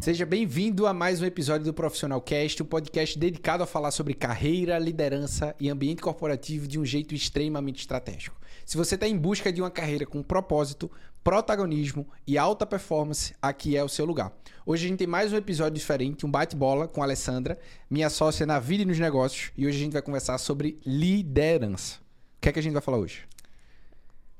Seja bem-vindo a mais um episódio do Profissional Cast, um podcast dedicado a falar sobre carreira, liderança e ambiente corporativo de um jeito extremamente estratégico. Se você está em busca de uma carreira com propósito, protagonismo e alta performance, aqui é o seu lugar. Hoje a gente tem mais um episódio diferente, um bate-bola com a Alessandra, minha sócia na vida e nos negócios, e hoje a gente vai conversar sobre liderança. O que é que a gente vai falar hoje?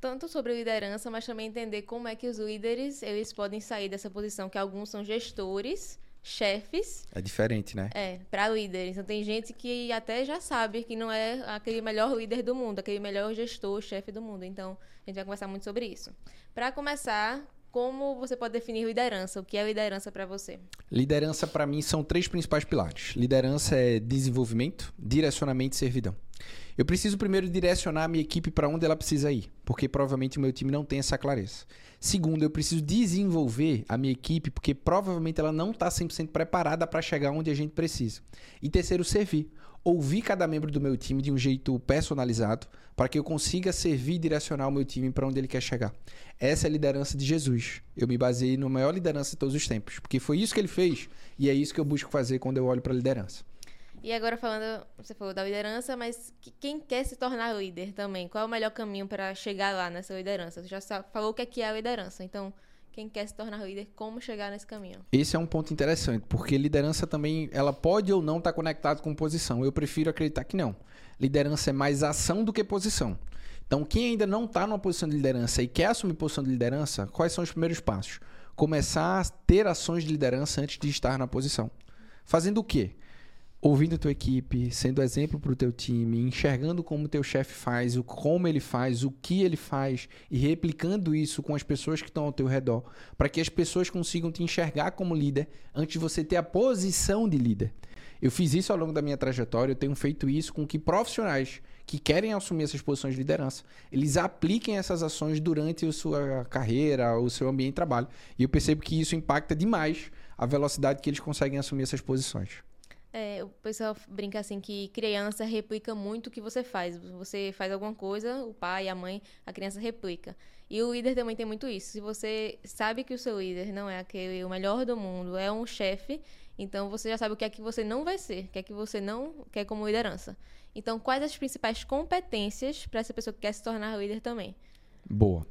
tanto sobre liderança, mas também entender como é que os líderes eles podem sair dessa posição, que alguns são gestores, chefes. É diferente, né? É, para líderes. Então tem gente que até já sabe que não é aquele melhor líder do mundo, aquele melhor gestor, chefe do mundo. Então a gente vai conversar muito sobre isso. Para começar, como você pode definir liderança? O que é liderança para você? Liderança para mim são três principais pilares. Liderança é desenvolvimento, direcionamento e servidão. Eu preciso primeiro direcionar a minha equipe para onde ela precisa ir, porque provavelmente o meu time não tem essa clareza. Segundo, eu preciso desenvolver a minha equipe, porque provavelmente ela não está 100% preparada para chegar onde a gente precisa. E terceiro, servir. Ouvir cada membro do meu time de um jeito personalizado, para que eu consiga servir e direcionar o meu time para onde ele quer chegar. Essa é a liderança de Jesus. Eu me baseei na maior liderança de todos os tempos, porque foi isso que ele fez e é isso que eu busco fazer quando eu olho para a liderança. E agora falando, você falou da liderança, mas quem quer se tornar líder também? Qual é o melhor caminho para chegar lá nessa liderança? Você já falou o que é, que é a liderança, então quem quer se tornar líder, como chegar nesse caminho? Esse é um ponto interessante, porque liderança também, ela pode ou não estar tá conectada com posição. Eu prefiro acreditar que não. Liderança é mais ação do que posição. Então, quem ainda não está numa posição de liderança e quer assumir posição de liderança, quais são os primeiros passos? Começar a ter ações de liderança antes de estar na posição. Fazendo o quê? Ouvindo a tua equipe, sendo exemplo para o teu time, enxergando como o teu chefe faz, o como ele faz, o que ele faz e replicando isso com as pessoas que estão ao teu redor, para que as pessoas consigam te enxergar como líder antes de você ter a posição de líder. Eu fiz isso ao longo da minha trajetória, eu tenho feito isso com que profissionais que querem assumir essas posições de liderança, eles apliquem essas ações durante a sua carreira, o seu ambiente de trabalho. E eu percebo que isso impacta demais a velocidade que eles conseguem assumir essas posições. É, o pessoal brinca assim que criança replica muito o que você faz. Você faz alguma coisa, o pai, a mãe, a criança replica. E o líder também tem muito isso. Se você sabe que o seu líder não é aquele o melhor do mundo, é um chefe, então você já sabe o que é que você não vai ser, o que é que você não quer como liderança. Então, quais as principais competências para essa pessoa que quer se tornar líder também? Boa.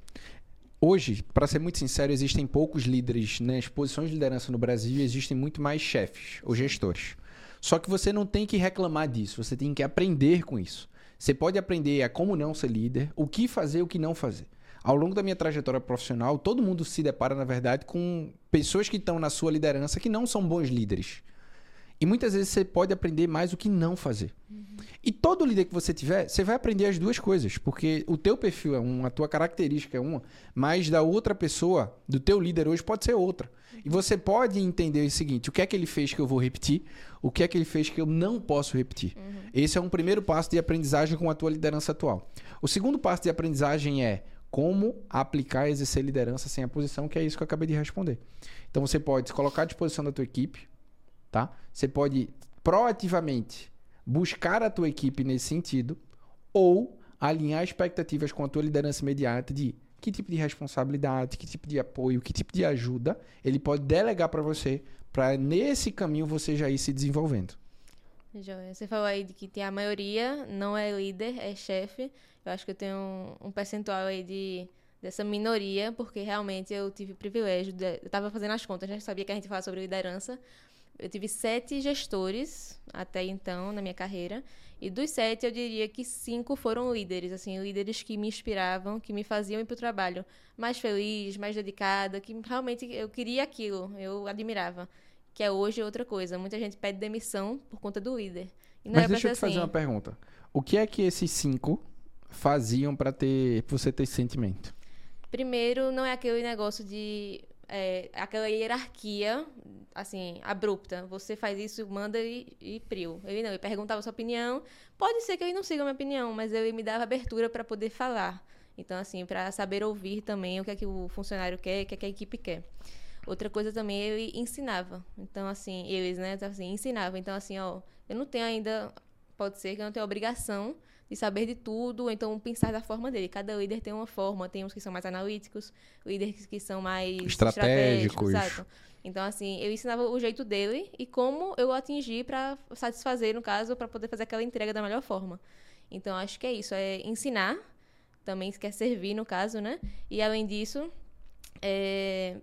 Hoje, para ser muito sincero, existem poucos líderes nas posições de liderança no Brasil existem muito mais chefes ou gestores. Só que você não tem que reclamar disso, você tem que aprender com isso. Você pode aprender a como não ser líder, o que fazer e o que não fazer. Ao longo da minha trajetória profissional, todo mundo se depara, na verdade, com pessoas que estão na sua liderança que não são bons líderes. E muitas vezes você pode aprender mais o que não fazer. Uhum. E todo líder que você tiver, você vai aprender as duas coisas, porque o teu perfil é uma, a tua característica é uma, mas da outra pessoa, do teu líder hoje pode ser outra. E você pode entender o seguinte, o que é que ele fez que eu vou repetir, o que é que ele fez que eu não posso repetir. Uhum. Esse é um primeiro passo de aprendizagem com a tua liderança atual. O segundo passo de aprendizagem é como aplicar e exercer liderança sem a posição, que é isso que eu acabei de responder. Então você pode se colocar à disposição da tua equipe, tá? Você pode proativamente buscar a tua equipe nesse sentido ou alinhar expectativas com a tua liderança imediata de que tipo de responsabilidade, que tipo de apoio, que tipo de ajuda ele pode delegar para você, para nesse caminho você já ir se desenvolvendo. Você falou aí de que a maioria não é líder, é chefe. Eu acho que eu tenho um, percentual aí de dessa minoria, porque realmente eu tive o privilégio, de, eu estava fazendo as contas, já sabia que a gente fala sobre liderança, eu tive sete gestores até então na minha carreira. E dos sete, eu diria que cinco foram líderes, assim, líderes que me inspiravam, que me faziam ir para o trabalho mais feliz, mais dedicada, que realmente eu queria aquilo, eu admirava. Que é hoje outra coisa. Muita gente pede demissão por conta do líder. Mas é deixa eu te assim. fazer uma pergunta. O que é que esses cinco faziam para ter pra você ter esse sentimento? Primeiro, não é aquele negócio de é, aquela hierarquia, assim, abrupta. Você faz isso, manda e, e prio. Ele não, ele perguntava sua opinião. Pode ser que ele não siga a minha opinião, mas ele me dava abertura para poder falar. Então, assim, para saber ouvir também o que é que o funcionário quer, o que é que a equipe quer. Outra coisa também, ele ensinava. Então, assim, eles, né, assim, ensinavam. Então, assim, ó, eu não tenho ainda, pode ser que eu não tenho obrigação de saber de tudo, então pensar da forma dele. Cada líder tem uma forma, tem uns que são mais analíticos, líderes que são mais Estratégicos. exato. Então, assim, eu ensinava o jeito dele e como eu atingir para satisfazer, no caso, para poder fazer aquela entrega da melhor forma. Então, acho que é isso, é ensinar, também quer servir, no caso, né? E, além disso, é,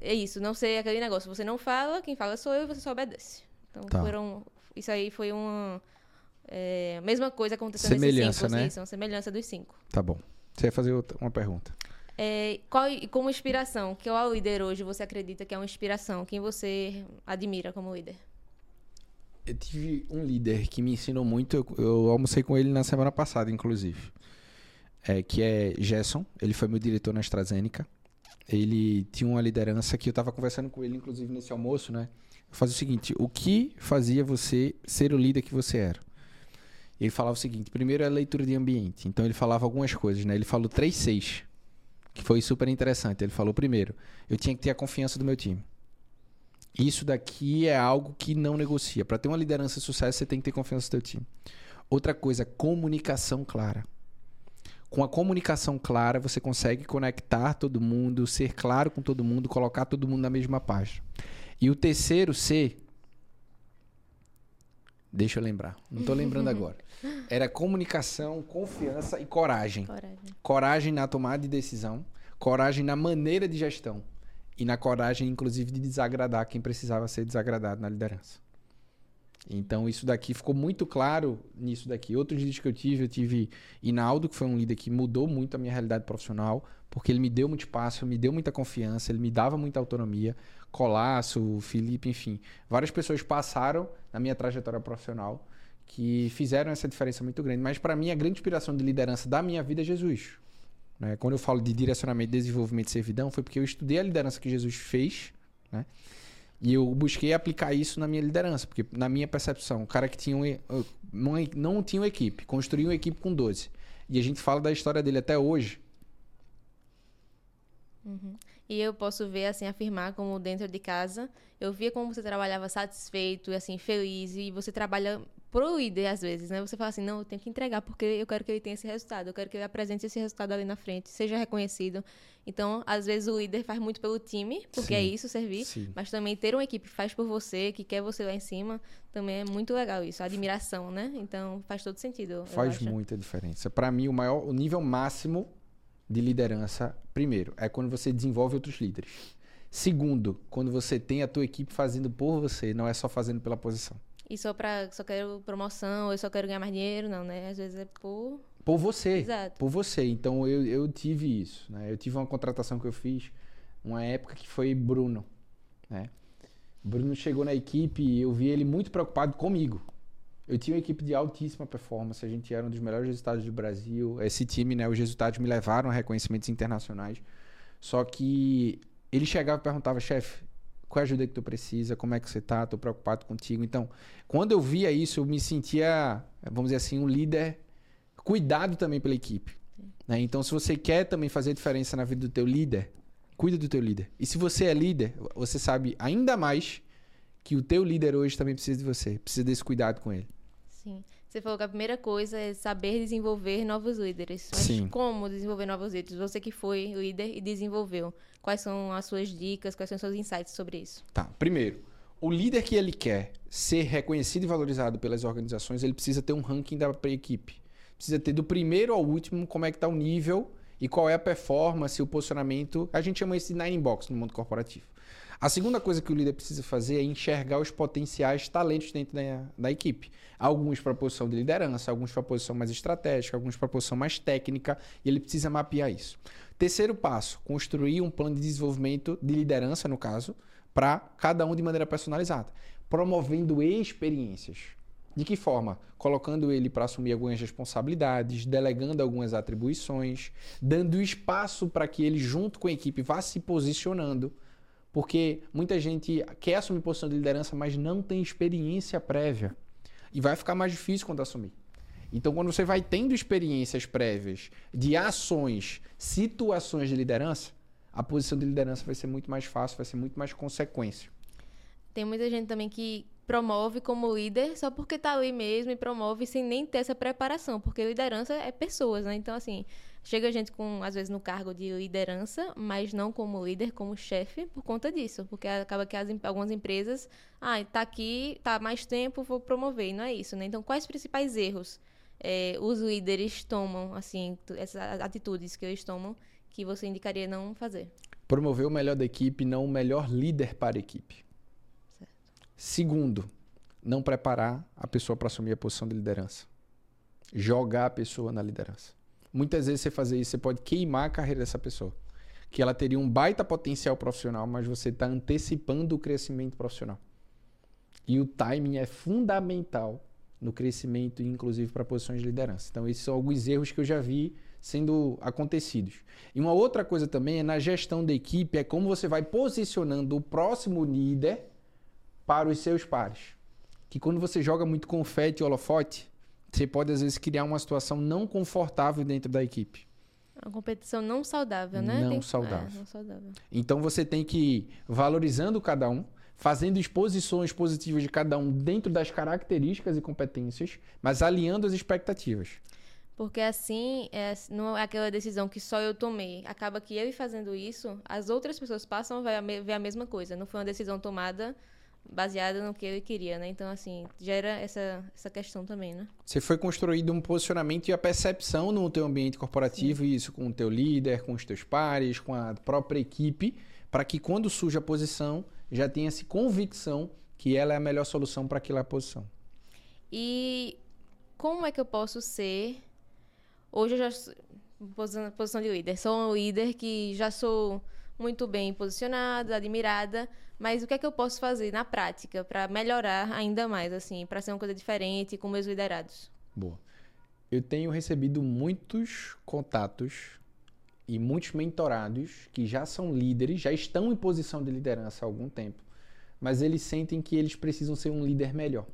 é isso, não ser aquele negócio, você não fala, quem fala sou eu e você só obedece. Então, Tá. foram... Isso aí foi uma... É, mesma coisa aconteceu Semelhança, nesses cinco, né? sim, são semelhança dos cinco. Tá bom. Você ia fazer outra- uma pergunta. É, qual, e como inspiração, que é o líder hoje você acredita que é uma inspiração? Quem você admira como líder? Eu tive um líder que me ensinou muito. Eu, eu almocei com ele na semana passada, inclusive. É, que é Gerson. Ele foi meu diretor na AstraZeneca. Ele tinha uma liderança que eu estava conversando com ele, inclusive, nesse almoço, né? Eu fazia o seguinte: o que fazia você ser o líder que você era? Ele falava o seguinte: primeiro é a leitura de ambiente. Então ele falava algumas coisas, né? Ele falou três seis, que foi super interessante. Ele falou primeiro: eu tinha que ter a confiança do meu time. Isso daqui é algo que não negocia. Para ter uma liderança de sucesso, você tem que ter confiança no seu time. Outra coisa, comunicação clara. Com a comunicação clara, você consegue conectar todo mundo, ser claro com todo mundo, colocar todo mundo na mesma página. E o terceiro C, deixa eu lembrar, não estou lembrando agora. Era comunicação, confiança e coragem. Coragem. Coragem na tomada de decisão, coragem na maneira de gestão e na coragem, inclusive, de desagradar quem precisava ser desagradado na liderança. Então, isso daqui ficou muito claro nisso daqui. Outros líderes que eu tive, eu tive Inaldo, que foi um líder que mudou muito a minha realidade profissional, porque ele me deu muito espaço, me deu muita confiança, ele me dava muita autonomia. Colasso, Felipe, enfim. Várias pessoas passaram na minha trajetória profissional que fizeram essa diferença muito grande. Mas, para mim, a grande inspiração de liderança da minha vida é Jesus. Né? Quando eu falo de direcionamento, desenvolvimento e servidão, foi porque eu estudei a liderança que Jesus fez, né? E eu busquei aplicar isso na minha liderança, porque na minha percepção, o cara que tinha um, e- não, não tinha uma equipe, construiu uma equipe com 12. E a gente fala da história dele até hoje. E eu posso ver, assim, afirmar como dentro de casa, eu via como você trabalhava satisfeito e, assim, feliz, e você trabalha pro líder, às vezes, né? Você fala assim, não, eu tenho que entregar, porque eu quero que ele tenha esse resultado, eu quero que ele apresente esse resultado ali na frente, seja reconhecido. Então, às vezes, o líder faz muito pelo time, porque é Sim. isso, servir, Sim. mas também ter uma equipe que faz por você, que quer você lá em cima, também é muito legal isso, a admiração, né? Então, faz todo sentido, Faz muita diferença. Para mim, o maior, o nível máximo de liderança, primeiro, é quando você desenvolve outros líderes. Segundo, quando você tem a tua equipe fazendo por você, não é só fazendo pela posição. E só pra, só quero promoção, eu só quero ganhar mais dinheiro, não, né? Às vezes é por... Por você. Exato. Por você. Então eu, eu tive isso. Né? Eu tive uma contratação que eu fiz, uma época que foi Bruno. Né? Bruno chegou na equipe e eu vi ele muito preocupado comigo. Eu tinha uma equipe de altíssima performance, a gente era um dos melhores resultados do Brasil. Esse time, né, os resultados me levaram a reconhecimentos internacionais. Só que ele chegava e perguntava, chefe, qual é a ajuda que tu precisa? Como é que você tá? Tô preocupado contigo. Então, quando eu via isso, eu me sentia, vamos dizer assim, um líder cuidado também pela equipe. né? Então, se você quer também fazer diferença na vida do teu líder, cuida do teu líder. E se você é líder, você sabe ainda mais que o teu líder hoje também precisa de você, precisa desse cuidado com ele. Sim. Você falou que a primeira coisa é saber desenvolver novos líderes. Mas Sim. como desenvolver novos líderes? Você que foi líder e desenvolveu. Quais são as suas dicas, quais são os seus insights sobre isso? Tá. Primeiro, o líder que ele quer ser reconhecido e valorizado pelas organizações, ele precisa ter um ranking da equipe. Precisa ter do primeiro ao último como é que tá o nível e qual é a performance, o posicionamento. A gente chama isso de nine box no mundo corporativo. A segunda coisa que o líder precisa fazer é enxergar os potenciais talentos dentro da, da equipe. Alguns para posição de liderança, alguns para posição mais estratégica, alguns para posição mais técnica, e ele precisa mapear isso. Terceiro passo, construir um plano de desenvolvimento de liderança, no caso, para cada um de maneira personalizada, promovendo experiências. De que forma? Colocando ele para assumir algumas responsabilidades, delegando algumas atribuições, dando espaço para que ele, junto com a equipe, vá se posicionando. Porque muita gente quer assumir posição de liderança, mas não tem experiência prévia. E vai ficar mais difícil quando assumir. Então, quando você vai tendo experiências prévias de ações, situações de liderança, a posição de liderança vai ser muito mais fácil, vai ser muito mais consequência. Tem muita gente também que promove como líder só porque tá ali mesmo e promove sem nem ter essa preparação, porque liderança é pessoas, né? Então, assim, chega gente com, às vezes, no cargo de liderança, mas não como líder, como chefe, por conta disso, porque acaba que as, algumas empresas, ah, tá aqui, tá mais tempo, vou promover, e não é isso, né? Então, quais os principais erros é, os líderes tomam, assim, essas atitudes que eles tomam que você indicaria não fazer? Promover o melhor da equipe, não o melhor líder para a equipe. Segundo, não preparar a pessoa para assumir a posição de liderança. Jogar a pessoa na liderança. Muitas vezes você fazer isso, você pode queimar a carreira dessa pessoa. Que ela teria um baita potencial profissional, mas você está antecipando o crescimento profissional. E o timing é fundamental no crescimento, inclusive para posições de liderança. Então, esses são alguns erros que eu já vi sendo acontecidos. E uma outra coisa também é na gestão da equipe, é como você vai posicionando o próximo líder para os seus pares. Que quando você joga muito confete e holofote, você pode às vezes criar uma situação não confortável dentro da equipe. Uma competição não saudável, né? Não, tem... saudável. É, não saudável. Então você tem que ir valorizando cada um, fazendo exposições positivas de cada um dentro das características e competências, mas alinhando as expectativas. Porque assim, é, não é aquela decisão que só eu tomei. Acaba que eu fazendo isso, as outras pessoas passam a ver a mesma coisa. Não foi uma decisão tomada baseada no que ele queria, né? Então, assim, gera essa, essa questão também, né? Você foi construído um posicionamento e a percepção no teu ambiente corporativo, Sim. isso com o teu líder, com os teus pares, com a própria equipe, para que quando surge a posição, já tenha essa convicção que ela é a melhor solução para aquela posição. E como é que eu posso ser... Hoje eu já... Posição de líder. Sou um líder que já sou muito bem posicionada, admirada, mas o que é que eu posso fazer na prática para melhorar ainda mais, assim, para ser uma coisa diferente com meus liderados? Boa. Eu tenho recebido muitos contatos e muitos mentorados que já são líderes, já estão em posição de liderança há algum tempo, mas eles sentem que eles precisam ser um líder melhor.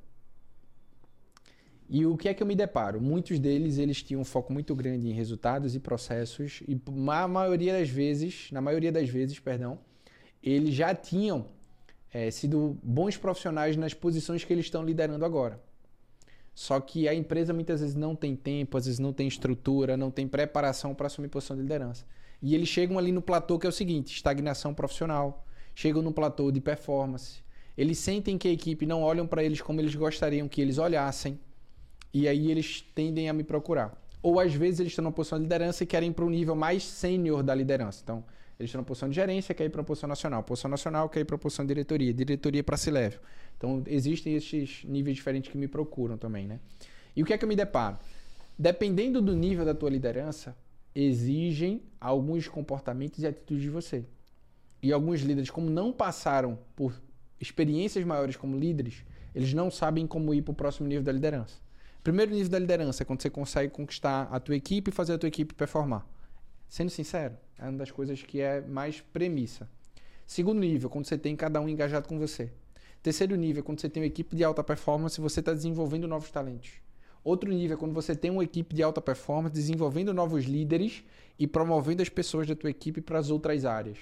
E o que é que eu me deparo? Muitos deles eles tinham um foco muito grande em resultados e processos e na maioria das vezes, na maioria das vezes, perdão, eles já tinham é, sido bons profissionais nas posições que eles estão liderando agora. Só que a empresa muitas vezes não tem tempo, às vezes não tem estrutura, não tem preparação para assumir posição de liderança. E eles chegam ali no platô que é o seguinte: estagnação profissional. Chegam no platô de performance. Eles sentem que a equipe não olham para eles como eles gostariam que eles olhassem. E aí eles tendem a me procurar. Ou às vezes eles estão numa posição de liderança e querem para um nível mais sênior da liderança. Então, eles estão na posição de gerência, quer ir para a posição nacional. Posição nacional, quer ir para a posição de diretoria. Diretoria para C-Level. Então, existem esses níveis diferentes que me procuram também, né? E o que é que eu me deparo? Dependendo do nível da tua liderança, exigem alguns comportamentos e atitudes de você. E alguns líderes, como não passaram por experiências maiores como líderes, eles não sabem como ir para o próximo nível da liderança. Primeiro nível da liderança é quando você consegue conquistar a tua equipe e fazer a tua equipe performar. Sendo sincero, é uma das coisas que é mais premissa. Segundo nível, quando você tem cada um engajado com você. Terceiro nível, quando você tem uma equipe de alta performance, você está desenvolvendo novos talentos. Outro nível é quando você tem uma equipe de alta performance, desenvolvendo novos líderes e promovendo as pessoas da tua equipe para as outras áreas.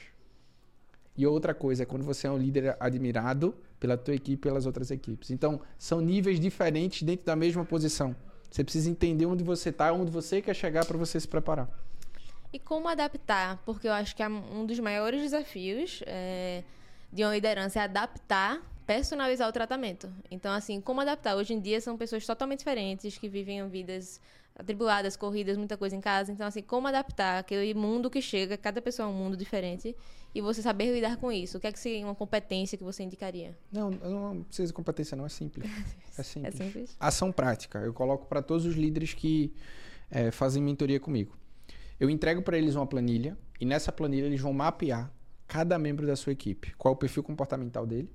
E outra coisa é quando você é um líder admirado pela tua equipe e pelas outras equipes. Então, são níveis diferentes dentro da mesma posição. Você precisa entender onde você está, onde você quer chegar para você se preparar. E como adaptar? Porque eu acho que é um dos maiores desafios é, de uma liderança é adaptar, personalizar o tratamento. Então, assim, como adaptar? Hoje em dia são pessoas totalmente diferentes que vivem vidas atribuladas, corridas, muita coisa em casa. Então, assim, como adaptar aquele mundo que chega, cada pessoa é um mundo diferente, e você saber lidar com isso? O que é que seria uma competência que você indicaria? Não, não precisa de competência, não, é simples. É simples. é simples. Ação prática. Eu coloco para todos os líderes que é, fazem mentoria comigo. Eu entrego para eles uma planilha e nessa planilha eles vão mapear cada membro da sua equipe. Qual é o perfil comportamental dele,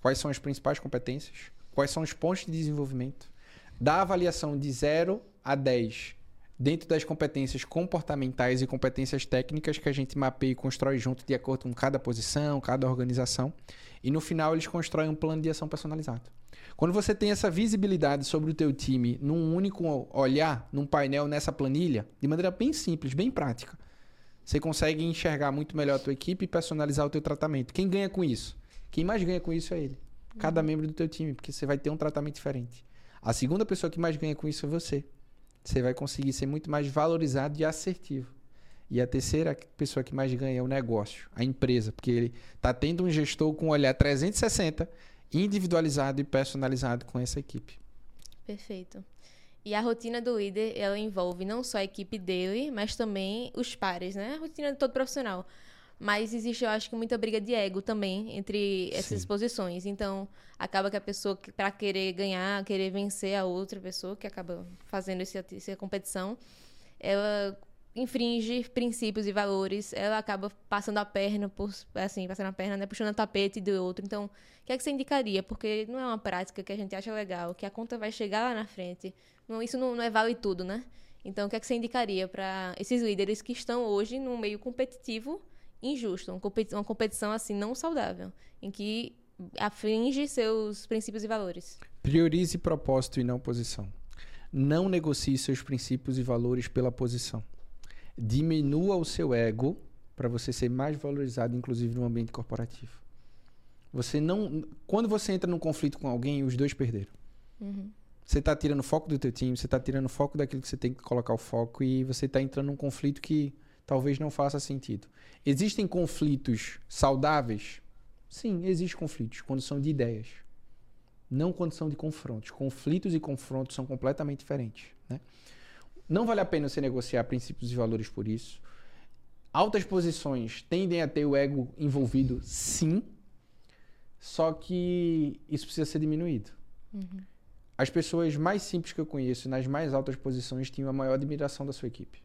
quais são as principais competências, quais são os pontos de desenvolvimento. Da avaliação de 0 a 10 dentro das competências comportamentais e competências técnicas que a gente mapeia e constrói junto de acordo com cada posição, cada organização. E no final eles constroem um plano de ação personalizado. Quando você tem essa visibilidade sobre o teu time num único olhar, num painel, nessa planilha, de maneira bem simples, bem prática, você consegue enxergar muito melhor a tua equipe e personalizar o teu tratamento. Quem ganha com isso? Quem mais ganha com isso é ele. cada membro do teu time, porque você vai ter um tratamento diferente. A segunda pessoa que mais ganha com isso é você. Você vai conseguir ser muito mais valorizado e assertivo. E a terceira pessoa que mais ganha é o negócio, a empresa, porque ele está tendo um gestor com um olhar 360, individualizado e personalizado com essa equipe. Perfeito. E a rotina do líder, ela envolve não só a equipe dele, mas também os pares, né? A rotina de todo profissional. Mas existe, eu acho que, muita briga de ego também entre essas Sim. posições. Então, acaba que a pessoa, para querer ganhar, querer vencer a outra pessoa, que acaba fazendo esse, essa competição, ela infringe princípios e valores, ela acaba passando a perna, por, assim, passando a perna, né, puxando o tapete do outro. Então, o que é que você indicaria? Porque não é uma prática que a gente acha legal, que a conta vai chegar lá na frente. Não, isso não, não é vale tudo, né? Então, o que é que você indicaria para esses líderes que estão hoje num meio competitivo injusto, uma competição assim não saudável, em que aflige seus princípios e valores. Priorize propósito e não posição. Não negocie seus princípios e valores pela posição. Diminua o seu ego para você ser mais valorizado, inclusive no ambiente corporativo. Você não, quando você entra num conflito com alguém, os dois perderam. Uhum. Você está tirando foco do teu time, você está tirando foco daquilo que você tem que colocar o foco e você está entrando num conflito que talvez não faça sentido. Existem conflitos saudáveis? Sim, existem conflitos quando são de ideias. Não quando são de confrontos. Conflitos e confrontos são completamente diferentes. Né? Não vale a pena você negociar princípios e valores por isso. Altas posições tendem a ter o ego envolvido, sim. Só que isso precisa ser diminuído. Uhum. As pessoas mais simples que eu conheço, nas mais altas posições, tinham a maior admiração da sua equipe.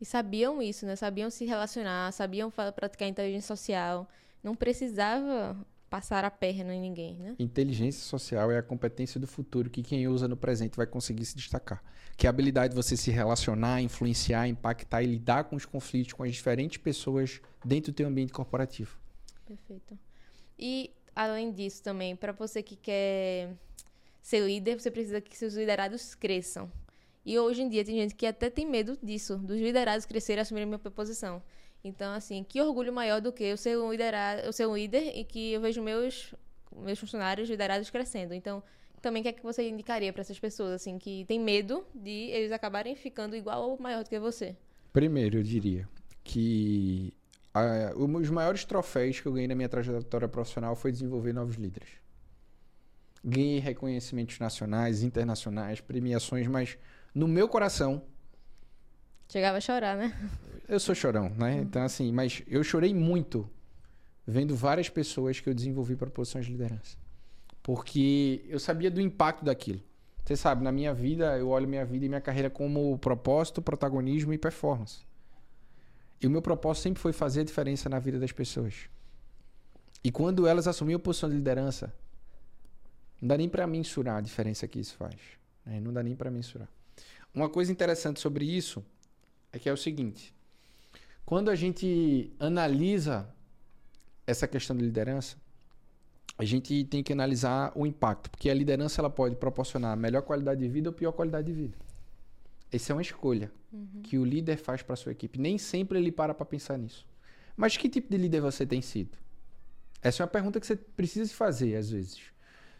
E sabiam isso, né? Sabiam se relacionar, sabiam praticar inteligência social. Não precisava passar a perna em ninguém, né? Inteligência social é a competência do futuro que quem usa no presente vai conseguir se destacar. Que é a habilidade de você se relacionar, influenciar, impactar e lidar com os conflitos com as diferentes pessoas dentro do teu ambiente corporativo. Perfeito. E além disso também, para você que quer ser líder, você precisa que seus liderados cresçam. E hoje em dia tem gente que até tem medo disso, dos liderados crescerem e assumirem minha posição. Então, assim, que orgulho maior do que eu ser um, liderado, eu ser um líder e que eu vejo meus, meus funcionários liderados crescendo. Então, também o que é que você indicaria para essas pessoas, assim, que têm medo de eles acabarem ficando igual ou maior do que você? Primeiro, eu diria que a, os maiores troféus que eu ganhei na minha trajetória profissional foi desenvolver novos líderes. Ganhei reconhecimentos nacionais, internacionais, premiações, mas no meu coração. Chegava a chorar, né? Eu sou chorão, né? Uhum. Então, assim, mas eu chorei muito vendo várias pessoas que eu desenvolvi para posições de liderança. Porque eu sabia do impacto daquilo. Você sabe, na minha vida, eu olho minha vida e minha carreira como propósito, protagonismo e performance. E o meu propósito sempre foi fazer a diferença na vida das pessoas. E quando elas assumiam a posição de liderança, não dá nem para mensurar a diferença que isso faz. Né? Não dá nem para mensurar. Uma coisa interessante sobre isso é que é o seguinte: quando a gente analisa essa questão de liderança, a gente tem que analisar o impacto, porque a liderança ela pode proporcionar melhor qualidade de vida ou pior qualidade de vida. Essa é uma escolha uhum. que o líder faz para sua equipe. Nem sempre ele para para pensar nisso. Mas que tipo de líder você tem sido? Essa é uma pergunta que você precisa se fazer às vezes.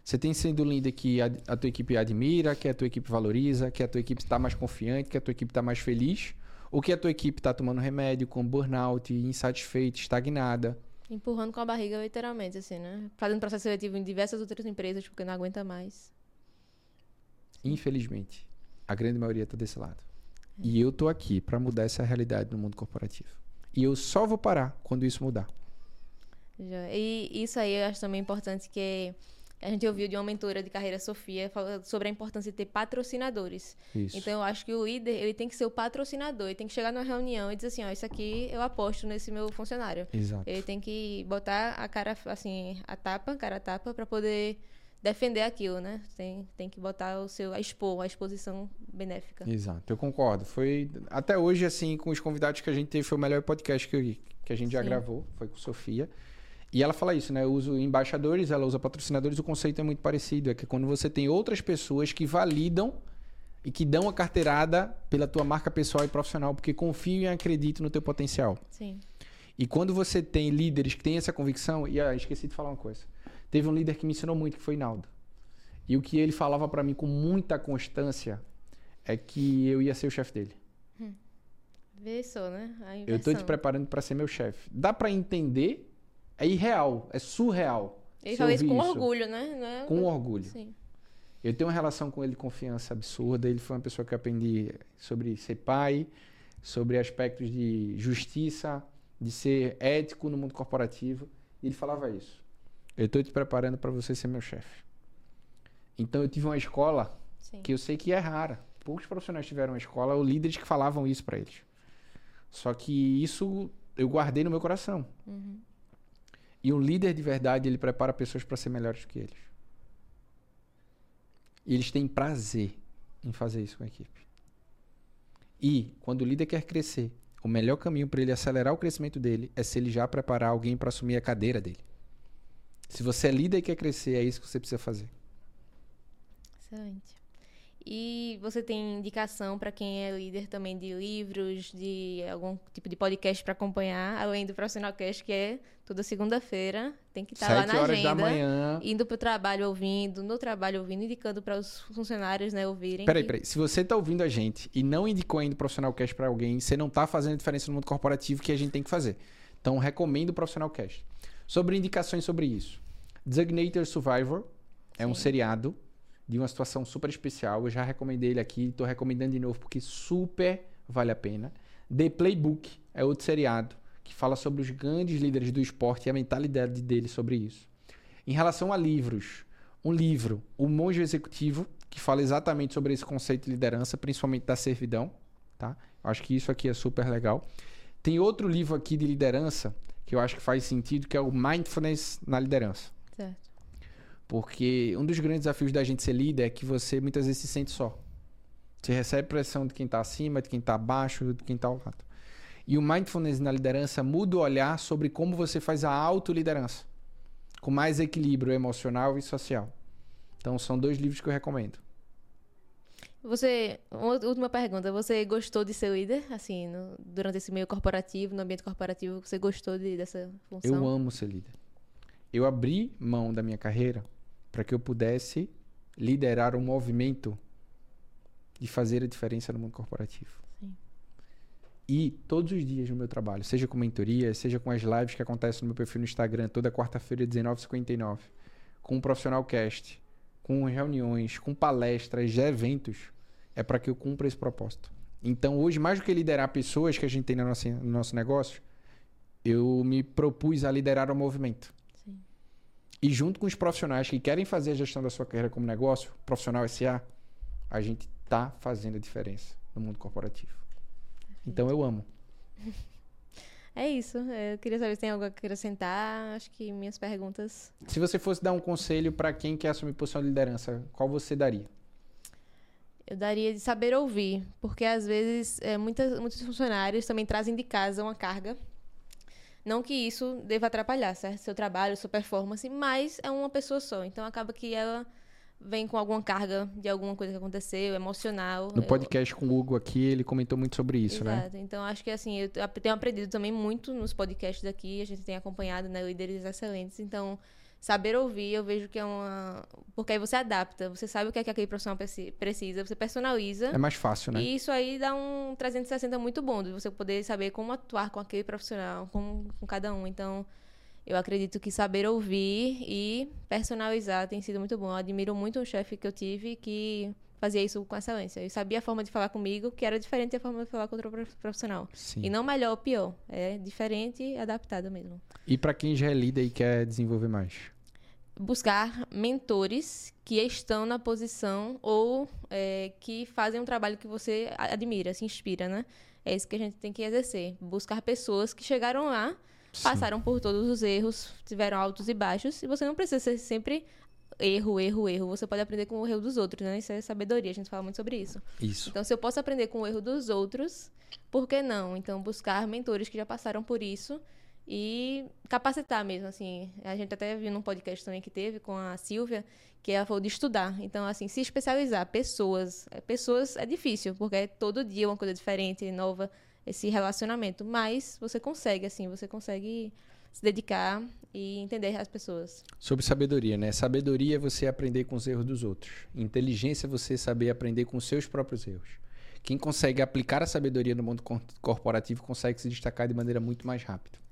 Você tem um líder que a, a, tua equipe admira, que a tua equipe valoriza, que a tua equipe está mais confiante, que a tua equipe está mais feliz? Ou que a tua equipe está tomando remédio com burnout, insatisfeita, estagnada? Empurrando com a barriga, literalmente, assim, né? Fazendo processo seletivo em diversas outras empresas porque não aguenta mais. Infelizmente, a grande maioria está desse lado. É. E eu tô aqui para mudar essa realidade no mundo corporativo. E eu só vou parar quando isso mudar. E isso aí eu acho também importante que a gente ouviu de uma mentora de carreira, Sofia, sobre a importância de ter patrocinadores. Isso. Então, eu acho que o líder, ele tem que ser o patrocinador. Ele tem que chegar numa reunião e dizer assim, ó, isso aqui eu aposto nesse meu funcionário. Exato. Ele tem que botar a cara, assim, a tapa, cara a tapa, para poder defender aquilo, né? Tem, tem que botar o seu, a expor, a exposição benéfica. Exato, eu concordo. Foi, até hoje, assim, com os convidados que a gente teve, foi o melhor podcast que, que a gente já gravou, foi com Sofia. E ela fala isso, né? Eu uso embaixadores, ela usa patrocinadores, o conceito é muito parecido. É que quando você tem outras pessoas que validam e que dão a carteirada pela tua marca pessoal e profissional, porque confiam e acreditam no teu potencial. Sim. E quando você tem líderes que têm essa convicção, e ah, esqueci de falar uma coisa. Teve um líder que me ensinou muito, que foi Naldo. E o que ele falava para mim com muita constância é que eu ia ser o chefe dele. Vê só, né? Eu tô te preparando para ser meu chefe. Dá para entender? É irreal, é surreal. Ele fala isso com orgulho, né? É- Com orgulho. Sim. Eu tenho uma relação com ele de confiança absurda. Ele foi uma pessoa que eu aprendi sobre ser pai, sobre aspectos de justiça, de ser ético no mundo corporativo. E ele falava isso. Eu estou te preparando para você ser meu chefe. Então eu tive uma escola Sim. que eu sei que é rara. Poucos profissionais tiveram uma escola ou líderes que falavam isso para eles. Só que isso eu guardei no meu coração. Uhum. E um líder de verdade, ele prepara pessoas para ser melhores que eles. E eles têm prazer em fazer isso com a equipe. E quando o líder quer crescer, o melhor caminho para ele acelerar o crescimento dele é se ele já preparar alguém para assumir a cadeira dele. Se você é líder e quer crescer, é isso que você precisa fazer. Excelente. E você tem indicação para quem é líder também de livros, de algum tipo de podcast para acompanhar, além do Profissional Cast, que é toda segunda-feira, tem que estar lá Sete na horas agenda. da manhã. Indo pro trabalho ouvindo, no trabalho ouvindo, indicando para os funcionários, né, ouvirem. Peraí, que- peraí. Se você tá ouvindo a gente e não indicou ainda o Profissional Cast para alguém, você não tá fazendo a diferença no mundo corporativo que a gente tem que fazer. Então, recomendo o Profissional Cast. Sobre indicações sobre isso. Designator Survivor é um Sim. seriado de uma situação super especial. Eu já recomendei ele aqui, tô recomendando de novo porque super vale a pena. The Playbook é outro seriado que fala sobre os grandes líderes do esporte e a mentalidade deles sobre isso. Em relação a livros, um livro, O Monge Executivo, que fala exatamente sobre esse conceito de liderança, principalmente da servidão, tá? Eu acho que isso aqui é super legal. Tem outro livro aqui de liderança que eu acho que faz sentido, que é o Mindfulness na liderança. Certo. Porque um dos grandes desafios da gente ser líder é que você muitas vezes se sente só. Você recebe pressão de quem está acima, de quem está abaixo, de quem está ao lado. E o mindfulness na liderança muda o olhar sobre como você faz a autoliderança, com mais equilíbrio emocional e social. Então são dois livros que eu recomendo. Você, uma última pergunta, você gostou de ser líder, assim, no- durante esse meio corporativo, no ambiente corporativo, você gostou de- dessa função? Eu amo ser líder. Eu abri mão da minha carreira para que eu pudesse liderar um movimento de fazer a diferença no mundo corporativo. Sim. E todos os dias no meu trabalho, seja com mentoria, seja com as lives que acontecem no meu perfil no Instagram, toda quarta-feira, 19h59, com o Profissional Cast, com reuniões, com palestras, eventos, é para que eu cumpra esse propósito. Então, hoje, mais do que liderar pessoas que a gente tem no nosso, no nosso negócio, eu me propus a liderar o movimento. E junto com os profissionais que querem fazer a gestão da sua carreira como negócio, profissional SA, a gente tá fazendo a diferença no mundo corporativo. Então eu amo. É isso. Eu queria saber se tem algo a acrescentar. Acho que minhas perguntas. Se você fosse dar um conselho para quem quer assumir posição de liderança, qual você daria? Eu daria de saber ouvir, porque às vezes é, muitas, muitos funcionários também trazem de casa uma carga. Não que isso deva atrapalhar, certo? Seu trabalho, sua performance, mas é uma pessoa só. Então acaba que ela vem com alguma carga de alguma coisa que aconteceu, emocional. No Eu- podcast com o Hugo aqui, ele comentou muito sobre isso, né? Exato. Então, acho que assim, eu tenho aprendido também muito nos podcasts daqui, a gente tem acompanhado, né, líderes excelentes. Então, saber ouvir, eu vejo que é uma. Porque aí você adapta, você sabe o que é que aquele profissional preci- precisa, você personaliza. É mais fácil, né? E isso aí dá um 360 muito bom, de você poder saber como atuar com aquele profissional, com, com cada um. Então, eu acredito que saber ouvir e personalizar tem sido muito bom. Eu admiro muito um chefe que eu tive que fazia isso com excelência. Ele sabia a forma de falar comigo, que era diferente da forma de falar com outro prof- profissional. Sim. E não melhor ou pior. É diferente e adaptado mesmo. E para quem já é líder e quer desenvolver mais? Buscar mentores que estão na posição ou é, que fazem um trabalho que você admira, se inspira, né? É isso que a gente tem que exercer. Buscar pessoas que chegaram lá, passaram por todos os erros, tiveram altos e baixos, e você não precisa ser sempre erro, erro, erro. Você pode aprender com o erro dos outros, né? Isso é sabedoria, a gente fala muito sobre isso. Isso. Então, se eu posso aprender com o erro dos outros, por que não? Então, buscar mentores que já passaram por isso e capacitar mesmo, assim. A gente até viu num podcast também que teve com a Silvia, que ela falou de estudar. Então, assim, se especializar. Pessoas. É, Pessoas é difícil, porque é todo dia uma coisa diferente, nova, esse relacionamento. Mas você consegue, assim, você consegue se dedicar e entender as pessoas. Sobre sabedoria, né? Sabedoria é você aprender com os erros dos outros. Inteligência é você saber aprender com os seus próprios erros. Quem consegue aplicar a sabedoria no mundo corporativo consegue se destacar de maneira muito mais rápida.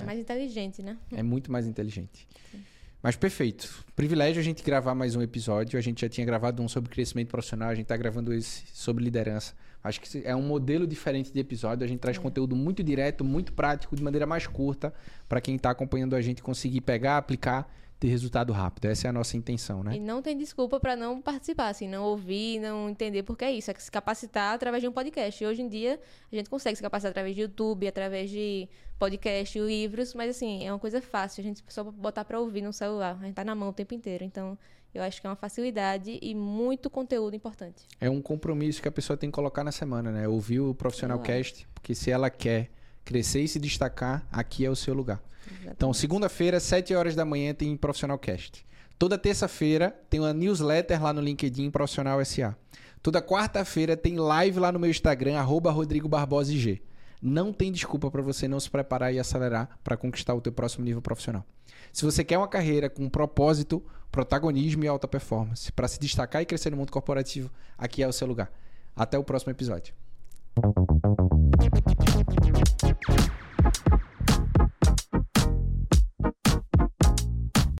É mais inteligente, né? É muito mais inteligente. Sim. Mas perfeito. Privilégio a gente gravar mais um episódio. A gente já tinha gravado um sobre crescimento profissional, a gente está gravando esse sobre liderança. Acho que é um modelo diferente de episódio. A gente traz é. conteúdo muito direto, muito prático, de maneira mais curta, para quem está acompanhando a gente conseguir pegar, aplicar ter resultado rápido. Essa é a nossa intenção, né? E não tem desculpa para não participar, assim, não ouvir, não entender, porque é isso, é se capacitar através de um podcast. E hoje em dia a gente consegue se capacitar através de YouTube, através de podcast, livros, mas assim, é uma coisa fácil, a gente só botar para ouvir no celular, a gente tá na mão o tempo inteiro. Então, eu acho que é uma facilidade e muito conteúdo importante. É um compromisso que a pessoa tem que colocar na semana, né? Ouvir o Profissional Cast, porque se ela quer crescer e se destacar, aqui é o seu lugar. Exatamente. Então, segunda-feira, 7 horas da manhã, tem Profissional Cast. Toda terça-feira tem uma newsletter lá no LinkedIn Profissional SA. Toda quarta-feira tem live lá no meu Instagram, arroba Rodrigo Barbosa IG. Não tem desculpa para você não se preparar e acelerar para conquistar o teu próximo nível profissional. Se você quer uma carreira com propósito, protagonismo e alta performance, para se destacar e crescer no mundo corporativo, aqui é o seu lugar. Até o próximo episódio.